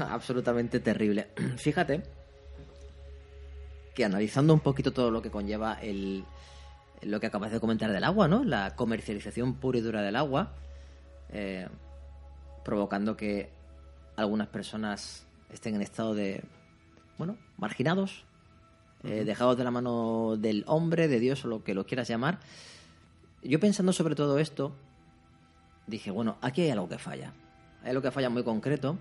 absolutamente terrible. Fíjate que analizando un poquito todo lo que conlleva el, lo que acabas de comentar del agua, ¿no? La comercialización pura y dura del agua, eh, provocando que algunas personas estén en estado de, bueno, marginados, eh, dejados de la mano del hombre, de Dios o lo que lo quieras llamar. Yo pensando sobre todo esto, dije, bueno, aquí hay algo que falla. Hay algo que falla muy concreto.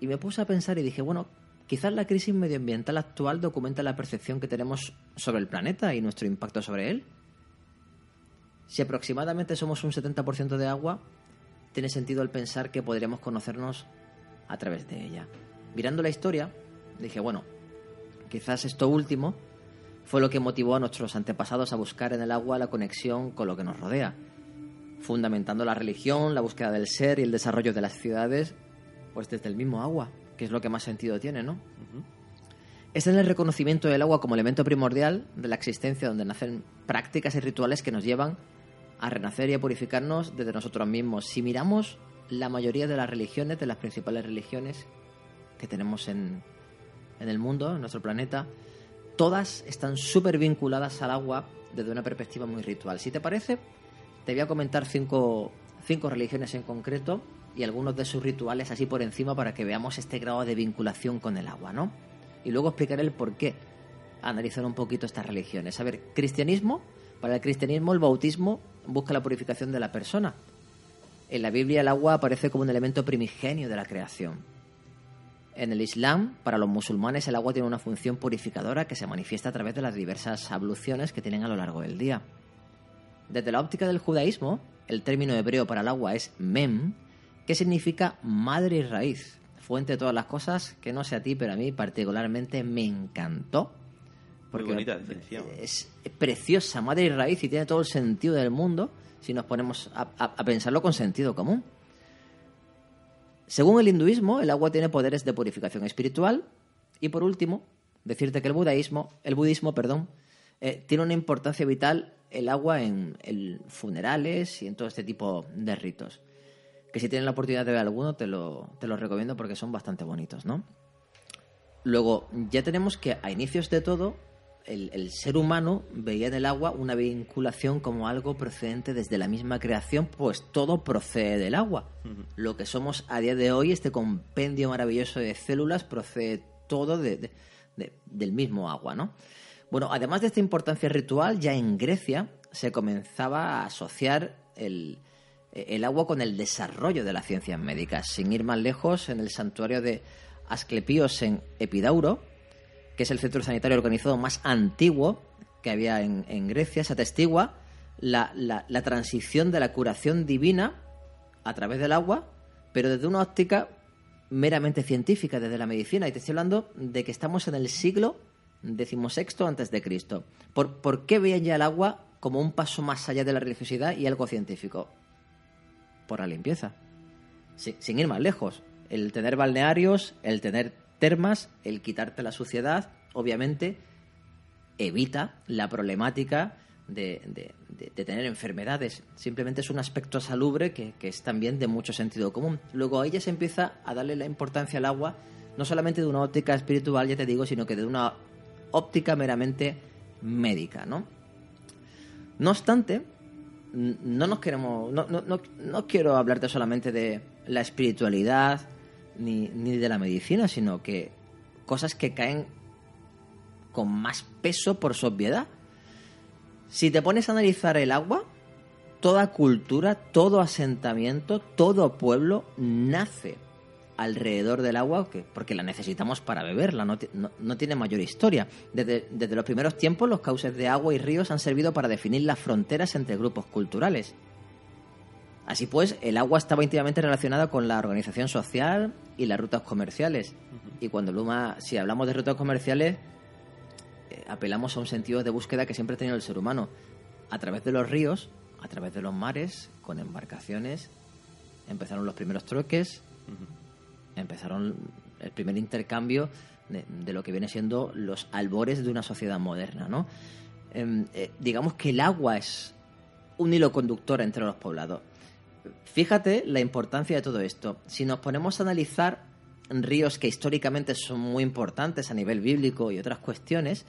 Y, me puse a pensar y dije, bueno, quizás la crisis medioambiental actual documenta la percepción que tenemos sobre el planeta y nuestro impacto sobre él. Si aproximadamente somos un 70% de agua, tiene sentido el pensar que podríamos conocernos a través de ella. Mirando la historia, dije, bueno, quizás esto último fue lo que motivó a nuestros antepasados a buscar en el agua la conexión con lo que nos rodea, fundamentando la religión, la búsqueda del ser y el desarrollo de las ciudades, pues desde el mismo agua, que es lo que más sentido tiene, ¿no? Es en el reconocimiento del agua como elemento primordial de la existencia donde nacen prácticas y rituales que nos llevan a renacer y a purificarnos desde nosotros mismos. Si miramos la mayoría de las religiones, de las principales religiones que tenemos en, en el mundo, en nuestro planeta, todas están súper vinculadas al agua desde una perspectiva muy ritual. Si te parece, te voy a comentar cinco, cinco religiones en concreto y algunos de sus rituales así por encima para que veamos este grado de vinculación con el agua, ¿no? Y luego explicaré el por qué analizar un poquito estas religiones. A ver, cristianismo, para el cristianismo el bautismo busca la purificación de la persona. En la Biblia el agua aparece como un elemento primigenio de la creación. En el Islam, para los musulmanes, el agua tiene una función purificadora que se manifiesta a través de las diversas abluciones que tienen a lo largo del día. Desde la óptica del judaísmo, el término hebreo para el agua es mem, que significa madre y raíz, fuente de todas las cosas, que no sé a ti, pero a mí particularmente me encantó. Porque bonita definición. Es preciosa, madre y raíz, y tiene todo el sentido del mundo si nos ponemos a, a pensarlo con sentido común. Según el hinduismo, el agua tiene poderes de purificación espiritual. Y por último, decirte que el budaísmo, el budismo, perdón, eh, tiene una importancia vital el agua en, en, funerales y en todo este tipo de ritos. Que si tienes la oportunidad de ver alguno, te lo, te lo recomiendo porque son bastante bonitos, ¿no? Luego, ya tenemos que a inicios de todo, el, el, ser humano veía en el agua una vinculación como algo procedente desde la misma creación, pues todo procede del agua. Uh -huh. Lo que somos a día de hoy, este compendio maravilloso de células, procede todo de, de, de, del mismo agua, ¿no? Bueno, además de esta importancia ritual, ya en Grecia se comenzaba a asociar el, el agua con el desarrollo de las ciencias médicas. Sin ir más lejos, en el santuario de Asclepios en Epidauro, que es el centro sanitario organizado más antiguo que había en, Grecia, se atestigua la, transición de la curación divina a través del agua, pero desde una óptica meramente científica, desde la medicina. Y te estoy hablando de que estamos en el siglo XVI antes de Cristo. ¿Por, ¿Por qué veían ya el agua como un paso más allá de la religiosidad y algo científico? Por la limpieza. Sin, ir más lejos. El tener balnearios, el tener termas, el quitarte la suciedad, obviamente, evita la problemática de, tener enfermedades. Simplemente es un aspecto salubre que, que, es también de mucho sentido común. Luego ahí ya se empieza a darle la importancia al agua, no solamente de una óptica espiritual, ya te digo, sino que de una óptica meramente médica, ¿no? No obstante, no nos queremos. No, no, no, no quiero hablarte solamente de la espiritualidad, ni, ni de la medicina, sino que cosas que caen con más peso por su obviedad. Si te pones a analizar el agua, toda cultura, todo asentamiento, todo pueblo nace alrededor del agua porque la necesitamos para beberla, no, no, no tiene mayor historia. Desde, desde, los primeros tiempos los cauces de agua y ríos han servido para definir las fronteras entre grupos culturales. Así pues, el agua estaba íntimamente relacionada con la organización social y las rutas comerciales. Y cuando Luma, si hablamos de rutas comerciales, eh, apelamos a un sentido de búsqueda que siempre ha tenido el ser humano. A través de los ríos, a través de los mares, con embarcaciones, empezaron los primeros uh -huh. Empezaron el primer intercambio de, lo que viene siendo los albores de una sociedad moderna, ¿no? Eh, eh, digamos que el agua es un hilo conductor entre los poblados fíjate la importancia de todo esto. Si nos ponemos a analizar ríos que históricamente son muy importantes a nivel bíblico y otras cuestiones,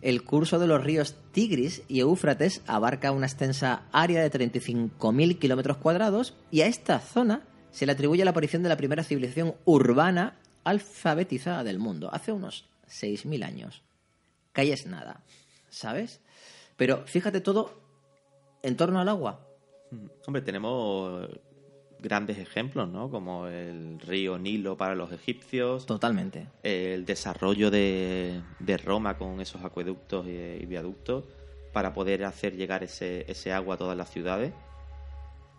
el curso de los ríos Tigris y Éufrates abarca una extensa área de 35.000 kilómetros cuadrados y a esta zona se le atribuye la aparición de la primera civilización urbana alfabetizada del mundo, hace unos 6.000 años. Que es nada, ¿sabes? Pero fíjate todo en torno al agua. Hombre, tenemos grandes ejemplos, ¿no? Como el río Nilo para los egipcios. Totalmente. El desarrollo de, Roma con esos acueductos y, viaductos para poder hacer llegar ese, ese agua a todas las ciudades.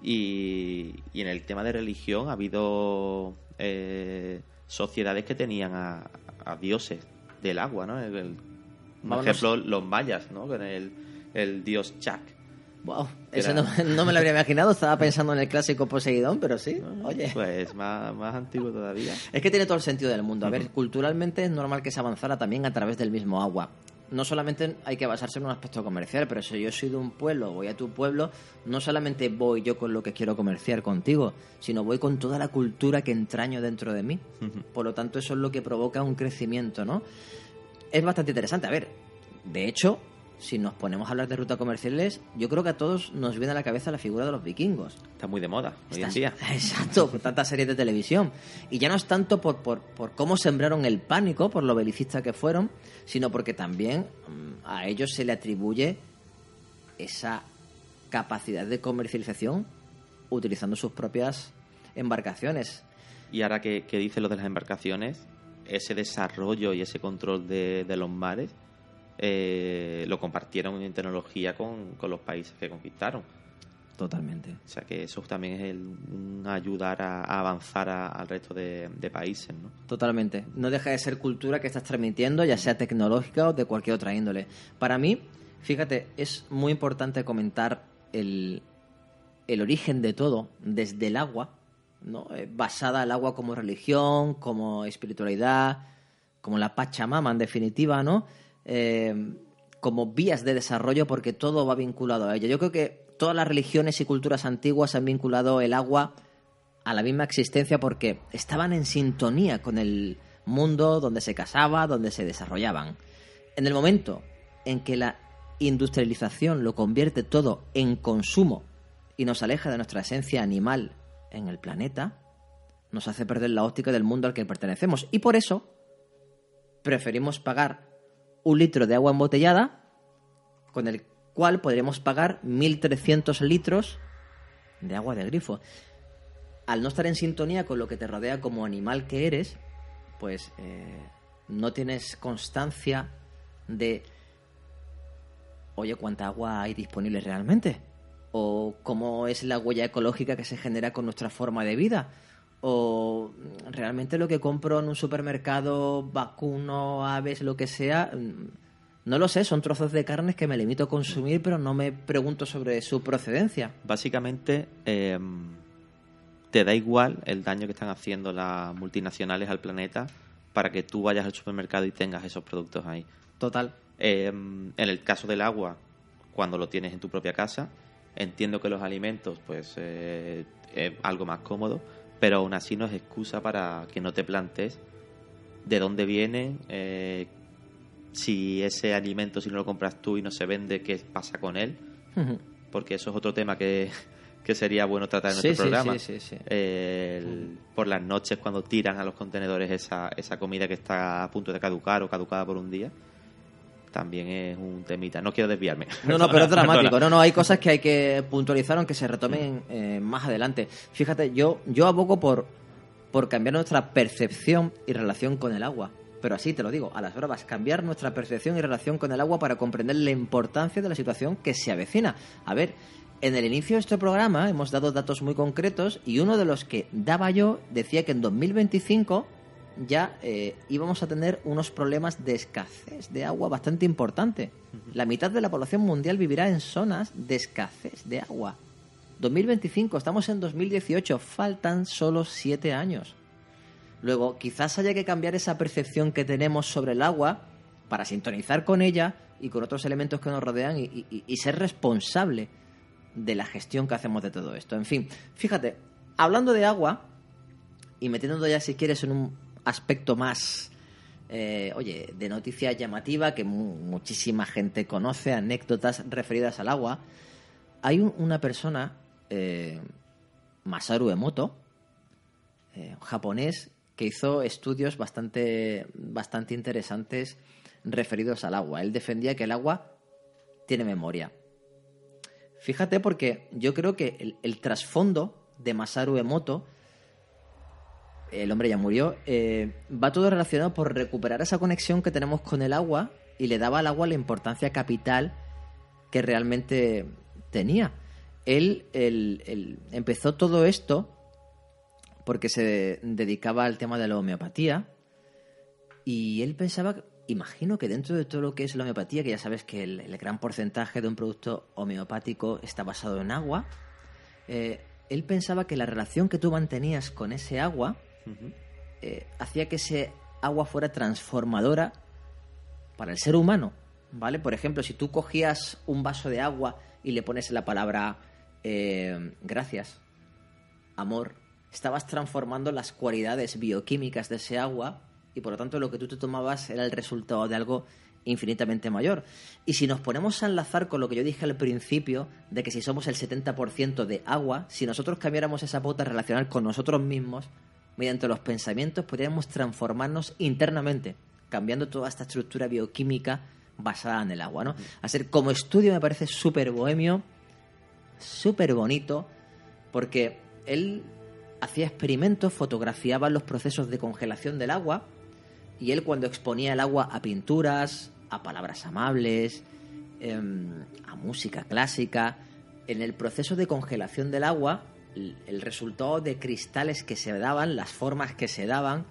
Y, en el tema de religión ha habido eh, sociedades que tenían a, dioses del agua, ¿no? por ejemplo, los mayas, ¿no? Con el, el dios Chak Wow, eso no, me lo habría imaginado. Estaba pensando en el clásico Poseidón, pero sí, oye. Pues más, más antiguo todavía. Es que tiene todo el sentido del mundo. A ver, culturalmente es normal que se avanzara también a través del mismo agua. No solamente hay que basarse en un aspecto comercial, pero si yo soy de un pueblo, voy a tu pueblo, no solamente voy yo con lo que quiero comerciar contigo, sino voy con toda la cultura que entraño dentro de mí. Por lo tanto, eso es lo que provoca un crecimiento, ¿no? Es bastante interesante. A ver, de hecho, si nos ponemos a hablar de rutas comerciales, yo creo que a todos nos viene a la cabeza la figura de los vikingos. Está muy de moda hoy en día. Exacto, por tantas series de televisión. Y ya no es tanto por, por, por, cómo sembraron el pánico, por lo belicistas que fueron, sino porque también mm, a ellos se le atribuye esa capacidad de comercialización utilizando sus propias embarcaciones. Y ahora que, dice lo de las embarcaciones, ese desarrollo y ese control de, de los mares eh, lo compartieron en tecnología con, los países que conquistaron. Totalmente. O sea que eso también es el, ayudar a, avanzar al resto de, países, ¿no? Totalmente. No deja de ser cultura que estás transmitiendo, ya sea tecnológica o de cualquier otra índole. Para mí, fíjate, es muy importante comentar el, el origen de todo, desde el agua, ¿no? Eh, basada el agua como religión, como espiritualidad, como la Pachamama en definitiva, ¿no? Eh, como vías de desarrollo porque todo va vinculado a ello. Yo creo que todas las religiones y culturas antiguas han vinculado el agua a la misma existencia porque estaban en sintonía con el mundo donde se casaba, donde se desarrollaban. En el momento en que la industrialización lo convierte todo en consumo y nos aleja de nuestra esencia animal en el planeta, nos hace perder la óptica del mundo al que pertenecemos. Y por eso preferimos pagar un litro de agua embotellada, con el cual podríamos pagar 1.300 litros de agua de grifo. Al no estar en sintonía con lo que te rodea como animal que eres, pues eh, no tienes constancia de, oye, cuánta agua hay disponible realmente, o cómo es la huella ecológica que se genera con nuestra forma de vida, o realmente lo que compro en un supermercado, vacuno, aves, lo que sea, mm, no lo sé, son trozos de carnes que me limito a consumir, pero no me pregunto sobre su procedencia. Básicamente, em, te da igual el daño que están haciendo las multinacionales al planeta para que tú vayas al supermercado y tengas esos productos ahí. Total. Em, en el caso del agua, cuando lo tienes en tu propia casa, entiendo que los alimentos, pues, eh, es algo más cómodo pero aún así no es excusa para que no te plantes de dónde viene, eh, si ese alimento, si no lo compras tú y no se vende, qué pasa con él, porque eso es otro tema que, sería bueno tratar en nuestro programa. por las noches cuando tiran a los contenedores esa, esa comida que está a punto de caducar o caducada por un día también es un temita. No quiero desviarme. No, no, pero es dramático. No, no, hay cosas que hay que puntualizar aunque se retomen eh, más adelante. Fíjate, yo, yo abogo por, por cambiar nuestra percepción y relación con el agua. Pero así te lo digo, a las bravas, cambiar nuestra percepción y relación con el agua para comprender la importancia de la situación que se avecina. A ver, en el inicio de este programa hemos dado datos muy concretos y uno de los que daba yo decía que en 2025 ya eh, íbamos a tener unos problemas de escasez de agua bastante importante. La mitad de la población mundial vivirá en zonas de escasez de agua. 2025, estamos en 2018, faltan solo siete años. Luego, quizás haya que cambiar esa percepción que tenemos sobre el agua para sintonizar con ella y con otros elementos que nos rodean y, ser responsable de la gestión que hacemos de todo esto. En fin, fíjate, hablando de agua y metiéndonos ya si quieres en un aspecto más, eh, oye, de noticia llamativa que muchísima gente conoce, anécdotas referidas al agua, hay una persona, eh, Masaru Emoto, eh, japonés, que hizo estudios bastante, bastante interesantes referidos al agua. Él defendía que el agua tiene memoria. Fíjate porque yo creo que el, trasfondo de Masaru Emoto, el hombre ya murió, eh, va todo relacionado por recuperar esa conexión que tenemos con el agua y le daba al agua la importancia capital que realmente tenía. Él, empezó todo esto porque se dedicaba al tema de la homeopatía y él pensaba, imagino que dentro de todo lo que es la homeopatía, que ya sabes que el, gran porcentaje de un producto homeopático está basado en agua, eh, él pensaba que la relación que tú mantenías con ese agua eh, hacía que ese agua fuera transformadora para el ser humano, ¿vale? Por ejemplo, si tú cogías un vaso de agua y le pones la palabra eh, gracias, amor, estabas transformando las cualidades bioquímicas de ese agua y por lo tanto lo que tú te tomabas era el resultado de algo infinitamente mayor. Y si nos ponemos a enlazar con lo que yo dije al principio, de que si somos el 70% de agua, si nosotros cambiáramos esa pauta relacional con nosotros mismos, mediante los pensamientos, podríamos transformarnos internamente, cambiando toda esta estructura bioquímica basada en el agua, ¿no? Hacer como estudio me parece súper bohemio, súper bonito, porque él hacía experimentos, fotografiaba los procesos de congelación del agua y él cuando exponía el agua a pinturas, a palabras amables, em, a música clásica, en el proceso de congelación del agua, el resultado de cristales que se daban, las formas que se daban,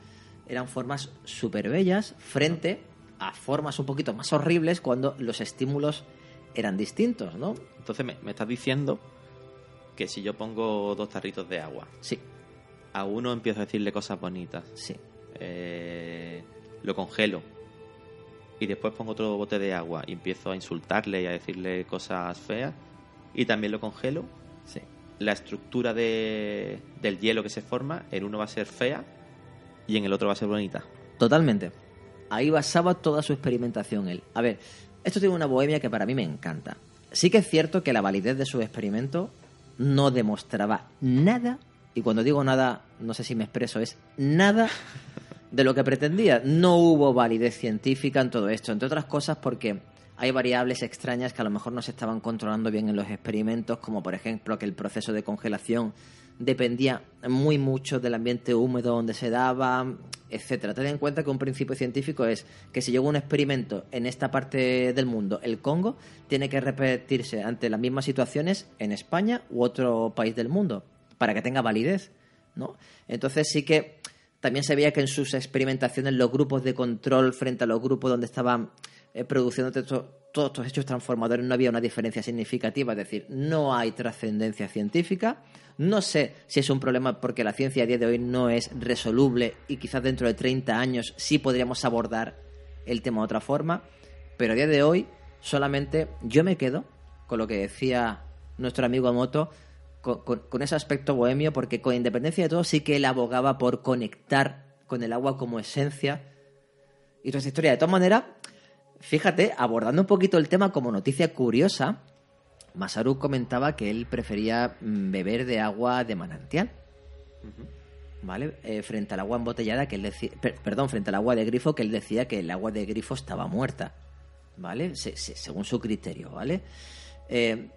eran formas súper bellas frente a formas un poquito más horribles cuando los estímulos eran distintos, ¿no? Entonces me, me estás diciendo que si yo pongo dos tarritos de agua, sí a uno empiezo a decirle cosas bonitas. Sí. Eh, lo congelo. Y después pongo otro bote de agua y empiezo a insultarle y a decirle cosas feas. Y también lo congelo. La estructura de, del hielo que se forma, en uno va a ser fea y en el otro va a ser bonita. Totalmente. Ahí basaba toda su experimentación él. A ver, esto tiene una bohemia que para mí me encanta. Sí que es cierto que la validez de su experimento no demostraba nada y cuando digo nada, no sé si me expreso, es nada de lo que pretendía. No hubo validez científica en todo esto, entre otras cosas porque hay variables extrañas que a lo mejor no se estaban controlando bien en los experimentos, como por ejemplo que el proceso de congelación dependía muy mucho del ambiente húmedo donde se daba, etcétera. Ten en cuenta que un principio científico es que si llega un experimento en esta parte del mundo, el Congo, tiene que repetirse ante las mismas situaciones en España u otro país del mundo para que tenga validez, ¿no? Entonces sí que también se veía que en sus experimentaciones los grupos de control frente a los grupos donde estaban eh, produciendo todos estos hechos transformadores no había una diferencia significativa, es decir, no hay trascendencia científica. No sé si es un problema porque la ciencia a día de hoy no es resoluble y quizás dentro de 30 años sí podríamos abordar el tema de otra forma, pero a día de hoy solamente yo me quedo con lo que decía nuestro amigo Moto con, ese aspecto bohemio, porque con independencia de todo sí que él abogaba por conectar con el agua como esencia y toda esa historia. De todas maneras, fíjate, abordando un poquito el tema como noticia curiosa, Masaru comentaba que él prefería mm, beber de agua de manantial. ¿Vale? Eh, frente al agua embotellada que él decía, perdón, frente al agua de grifo que él decía que el agua de grifo estaba muerta, ¿vale? según su criterio, ¿vale? Eh,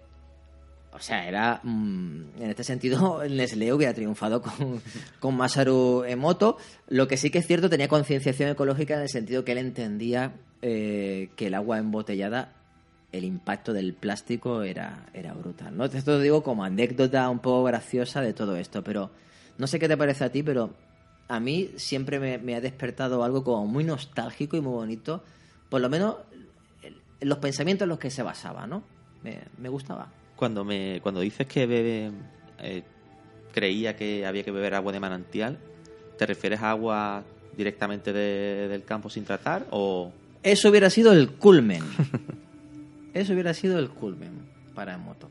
o sea, era. Mm, en este sentido, Nestlé hubiera triunfado con, con Masaru Emoto. Lo que sí que es cierto, tenía concienciación ecológica en el sentido que él entendía eh, que el agua embotellada, el impacto del plástico era, era brutal. ¿no? Esto lo digo como anécdota un poco graciosa de todo esto, pero no sé qué te parece a ti, pero a mí siempre me, ha despertado algo como muy nostálgico y muy bonito, por lo menos en los pensamientos en los que se basaba, ¿no? me gustaba cuando me cuando dices que bebe eh, creía que había que beber agua de manantial, ¿te refieres a agua directamente del campo sin tratar o eso hubiera sido el culmen? Eso hubiera sido el culmen para moto.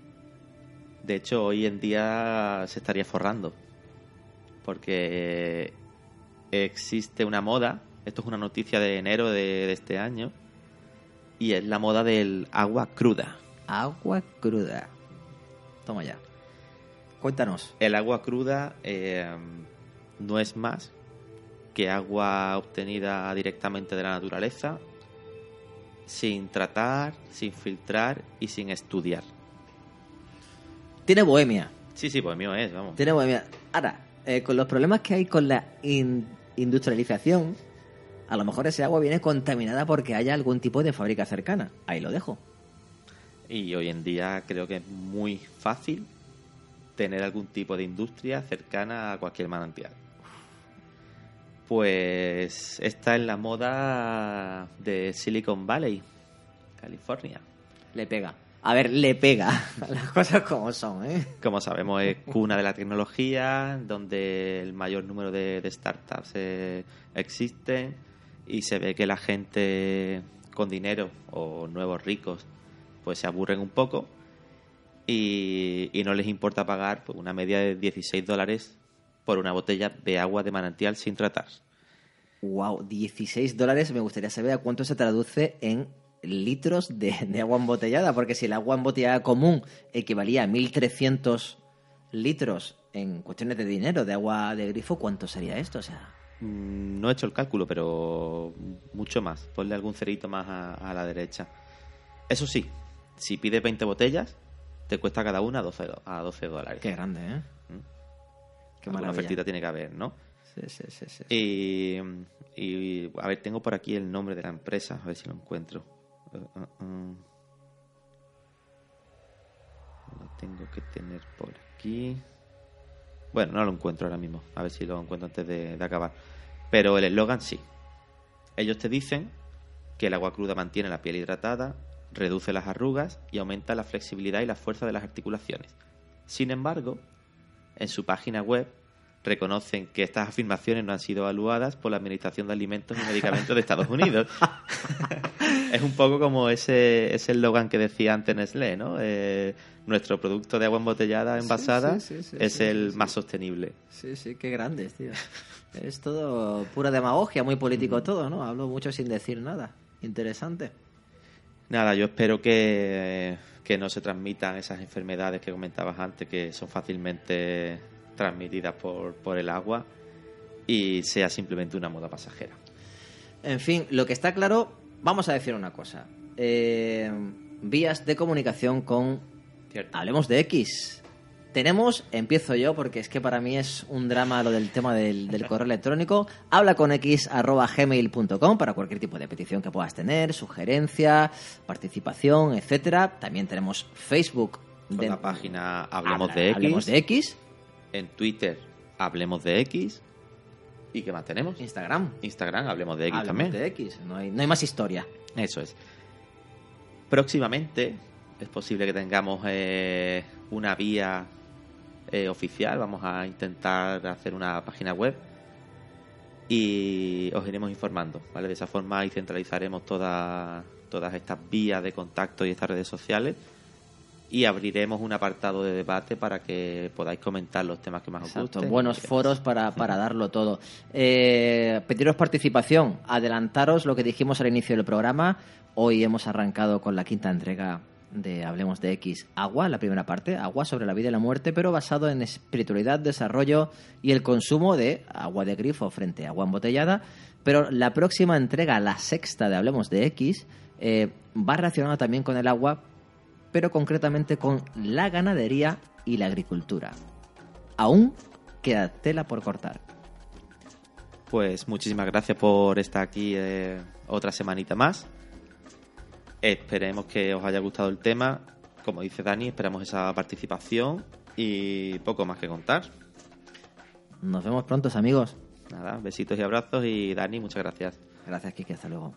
De hecho, hoy en día se estaría forrando. Porque existe una moda, esto es una noticia de enero de, de este año, y es la moda del agua cruda. Agua cruda. Toma ya. Cuéntanos. El agua cruda eh, no es más que agua obtenida directamente de la naturaleza, sin tratar, sin filtrar y sin estudiar. Tiene bohemia. Sí, sí, pues mío es, vamos. Tiene bohemia. Ahora, eh, con los problemas que hay con la in- industrialización, a lo mejor ese agua viene contaminada porque haya algún tipo de fábrica cercana. Ahí lo dejo. Y hoy en día creo que es muy fácil tener algún tipo de industria cercana a cualquier manantial. Pues esta es la moda de Silicon Valley, California. Le pega. A ver, le pega. Las cosas como son, ¿eh? Como sabemos, es cuna de la tecnología, donde el mayor número de, de startups eh, existen y se ve que la gente con dinero o nuevos ricos pues se aburren un poco y, y no les importa pagar pues, una media de 16 dólares por una botella de agua de manantial sin tratar. Wow, 16 dólares. Me gustaría saber a cuánto se traduce en litros de, de agua embotellada, porque si el agua embotellada común equivalía a 1.300 litros en cuestiones de dinero de agua de grifo, ¿cuánto sería esto? O sea, Mm, No he hecho el cálculo, pero mucho más. Ponle algún cerito más a, a la derecha. Eso sí, si pides 20 botellas, te cuesta cada una 12, do- a 12 dólares. qué grande, ¿eh? Maravilla. ofertita tiene que haber, ¿no? Sí, sí, sí, sí. Y, y, a ver, tengo por aquí el nombre de la empresa, a ver si lo encuentro. Uh, uh, uh. Lo tengo que tener por aquí. Bueno, no lo encuentro ahora mismo. A ver si lo encuentro antes de, de acabar. Pero el eslogan sí. Ellos te dicen que el agua cruda mantiene la piel hidratada, reduce las arrugas y aumenta la flexibilidad y la fuerza de las articulaciones. Sin embargo, en su página web reconocen que estas afirmaciones no han sido evaluadas por la Administración de Alimentos y Medicamentos de Estados Unidos. es un poco como ese ese eslogan que decía antes Nestlé, ¿no? Eh, nuestro producto de agua embotellada envasada sí, sí, sí, es el más sostenible. Sí, sí, qué grandes, tío. Es todo pura demagogia, muy político todo, ¿no? Hablo mucho sin decir nada. Interesante. Nada, yo espero que, que no se transmitan esas enfermedades que comentabas antes, que son fácilmente transmitidas por, por el agua, y sea simplemente una moda pasajera. En fin, lo que está claro, vamos a decir una cosa. Eh, vías de comunicación con ¿Cierto? Hablemos de X. Tenemos, empiezo yo porque es que para mí es un drama lo del tema del, del correo electrónico. Habla con x arroba gmail.com para cualquier tipo de petición que puedas tener, sugerencia, participación, etcétera. También tenemos Facebook de- la página Hablemos Habla- de X, Hablemos de X, en Twitter Hablemos de X, ¿y qué más tenemos? Instagram. Instagram Hablemos de X Hablemos también. de X. No hay, no hay más historia. Eso es. Próximamente es posible que tengamos eh, una vía eh, oficial. Vamos a intentar hacer una página web y os iremos informando. ¿vale? De esa forma ahí centralizaremos todas todas estas vías de contacto y estas redes sociales y abriremos un apartado de debate para que podáis comentar los temas que más os Exacto, gusten. buenos foros para, para darlo todo. Eh, pediros participación, adelantaros lo que dijimos al inicio del programa. Hoy hemos arrancado con la quinta entrega de Hablemos de X, Agua, la primera parte, Agua sobre la vida y la muerte, pero basado en espiritualidad, desarrollo y el consumo de agua de grifo frente a agua embotellada. Pero la próxima entrega, la sexta de Hablemos de X, eh, va relacionada también con el agua, pero concretamente con la ganadería y la agricultura. Aún queda tela por cortar. Pues muchísimas gracias por estar aquí eh, otra semanita más. Esperemos que os haya gustado el tema. Como dice Dani, esperamos esa participación y poco más que contar. Nos vemos pronto, amigos. Nada, besitos y abrazos y Dani, muchas gracias. Gracias, Kike. Hasta luego.